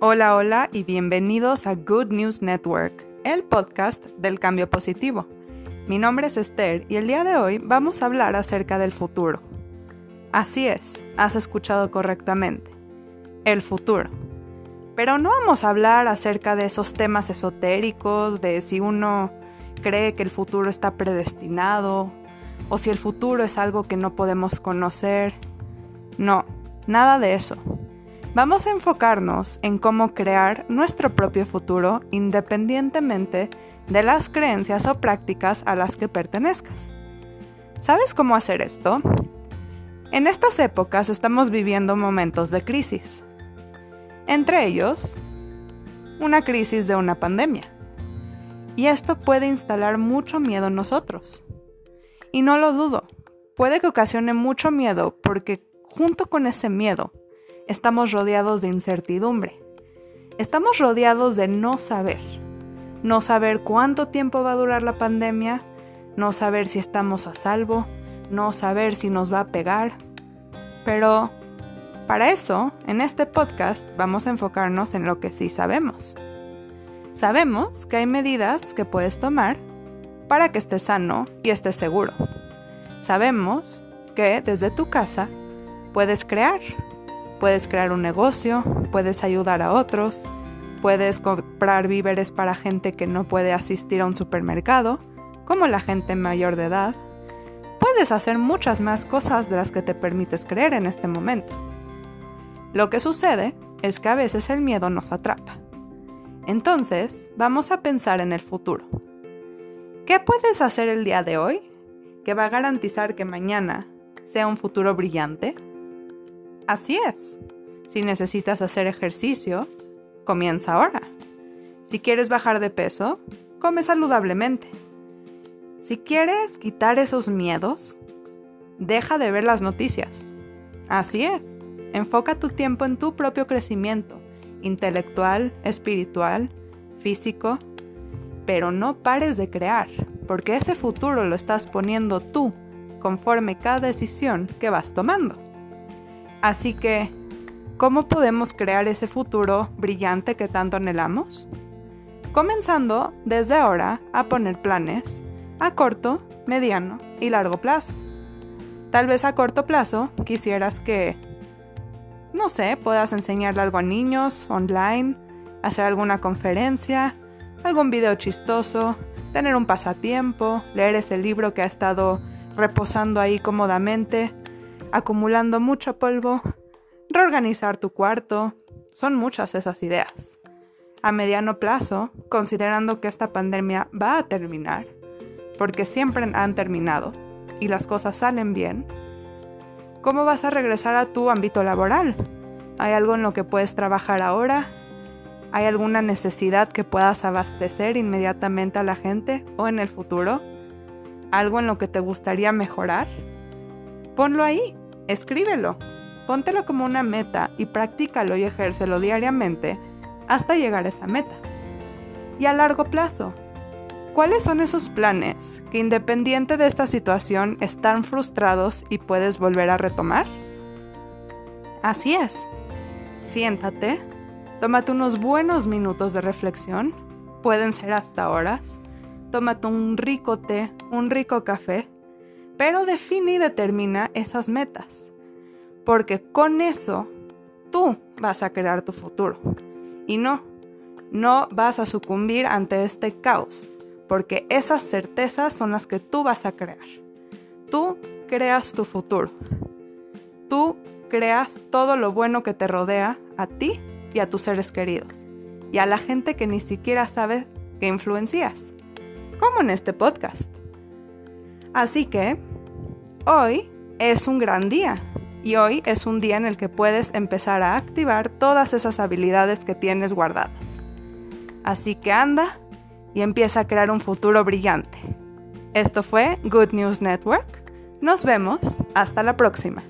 Hola, hola y bienvenidos a Good News Network, el podcast del cambio positivo. Mi nombre es Esther y el día de hoy vamos a hablar acerca del futuro. Así es, has escuchado correctamente. El futuro. Pero no vamos a hablar acerca de esos temas esotéricos, de si uno cree que el futuro está predestinado o si el futuro es algo que no podemos conocer. No, nada de eso. Vamos a enfocarnos en cómo crear nuestro propio futuro independientemente de las creencias o prácticas a las que pertenezcas. ¿Sabes cómo hacer esto? En estas épocas estamos viviendo momentos de crisis. Entre ellos, una crisis de una pandemia. Y esto puede instalar mucho miedo en nosotros. Y no lo dudo, puede que ocasione mucho miedo porque junto con ese miedo estamos rodeados de incertidumbre. Estamos rodeados de no saber. No saber cuánto tiempo va a durar la pandemia, no saber si estamos a salvo, no saber si nos va a pegar. Pero para eso, en este podcast vamos a enfocarnos en lo que sí sabemos. Sabemos que hay medidas que puedes tomar para que estés sano y estés seguro. Sabemos que desde tu casa puedes crear Puedes crear un negocio, puedes ayudar a otros, puedes comprar víveres para gente que no puede asistir a un supermercado, como la gente mayor de edad. Puedes hacer muchas más cosas de las que te permites creer en este momento. Lo que sucede es que a veces el miedo nos atrapa. Entonces, vamos a pensar en el futuro. ¿Qué puedes hacer el día de hoy que va a garantizar que mañana sea un futuro brillante? Así es. Si necesitas hacer ejercicio, comienza ahora. Si quieres bajar de peso, come saludablemente. Si quieres quitar esos miedos, deja de ver las noticias. Así es. Enfoca tu tiempo en tu propio crecimiento, intelectual, espiritual, físico, pero no pares de crear, porque ese futuro lo estás poniendo tú conforme cada decisión que vas tomando. Así que, ¿cómo podemos crear ese futuro brillante que tanto anhelamos? Comenzando desde ahora a poner planes a corto, mediano y largo plazo. Tal vez a corto plazo quisieras que, no sé, puedas enseñarle algo a niños online, hacer alguna conferencia, algún video chistoso, tener un pasatiempo, leer ese libro que ha estado reposando ahí cómodamente acumulando mucho polvo, reorganizar tu cuarto, son muchas esas ideas. A mediano plazo, considerando que esta pandemia va a terminar, porque siempre han terminado y las cosas salen bien, ¿cómo vas a regresar a tu ámbito laboral? ¿Hay algo en lo que puedes trabajar ahora? ¿Hay alguna necesidad que puedas abastecer inmediatamente a la gente o en el futuro? ¿Algo en lo que te gustaría mejorar? Ponlo ahí, escríbelo, póntelo como una meta y practícalo y ejércelo diariamente hasta llegar a esa meta. Y a largo plazo, ¿cuáles son esos planes que independiente de esta situación están frustrados y puedes volver a retomar? Así es. Siéntate, tómate unos buenos minutos de reflexión, pueden ser hasta horas, tómate un rico té, un rico café pero define y determina esas metas, porque con eso tú vas a crear tu futuro. Y no, no vas a sucumbir ante este caos, porque esas certezas son las que tú vas a crear. Tú creas tu futuro. Tú creas todo lo bueno que te rodea a ti y a tus seres queridos, y a la gente que ni siquiera sabes que influencias, como en este podcast. Así que hoy es un gran día y hoy es un día en el que puedes empezar a activar todas esas habilidades que tienes guardadas. Así que anda y empieza a crear un futuro brillante. Esto fue Good News Network. Nos vemos. Hasta la próxima.